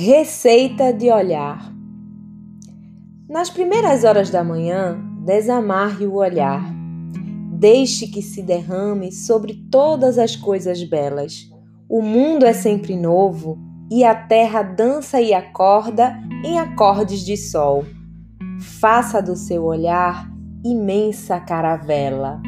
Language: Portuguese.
Receita de olhar. Nas primeiras horas da manhã, desamarre o olhar. Deixe que se derrame sobre todas as coisas belas. O mundo é sempre novo e a terra dança e acorda em acordes de sol. Faça do seu olhar imensa caravela.